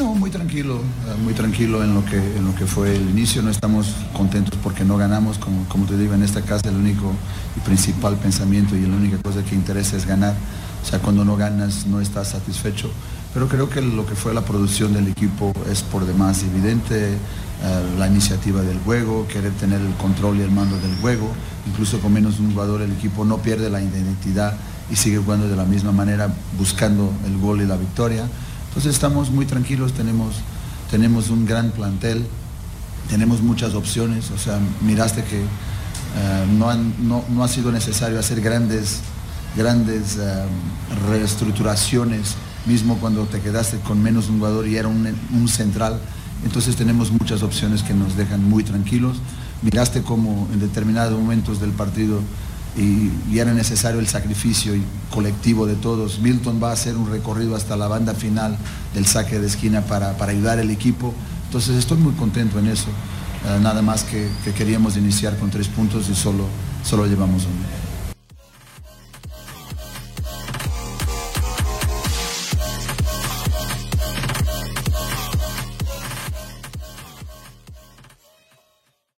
No, muy tranquilo, eh, muy tranquilo en lo que, en lo que fue el inicio. No estamos contentos porque no ganamos, como, como te digo, en esta casa el único y principal pensamiento y la única cosa que interesa es ganar. O sea, cuando no ganas no estás satisfecho. Pero creo que lo que fue la producción del equipo es por demás evidente. Eh, la iniciativa del juego, querer tener el control y el mando del juego. Incluso con menos un jugador el equipo no pierde la identidad y sigue jugando de la misma manera, buscando el gol y la victoria. Entonces estamos muy tranquilos, tenemos, tenemos un gran plantel, tenemos muchas opciones, o sea, miraste que eh, no, no, ha sido necesario hacer grandes, grandes eh, reestructuraciones, mismo cuando te quedaste con menos un jugador y era un, un central. Entonces tenemos muchas opciones que nos dejan muy tranquilos. Miraste cómo en determinados momentos del partido y, era necesario el sacrificio colectivo de todos. Milton va a hacer un recorrido hasta la banda final del saque de esquina para, ayudar al equipo. Entonces estoy muy contento en eso. Eh, nada más que, que, queríamos iniciar con tres puntos y solo, solo llevamos uno.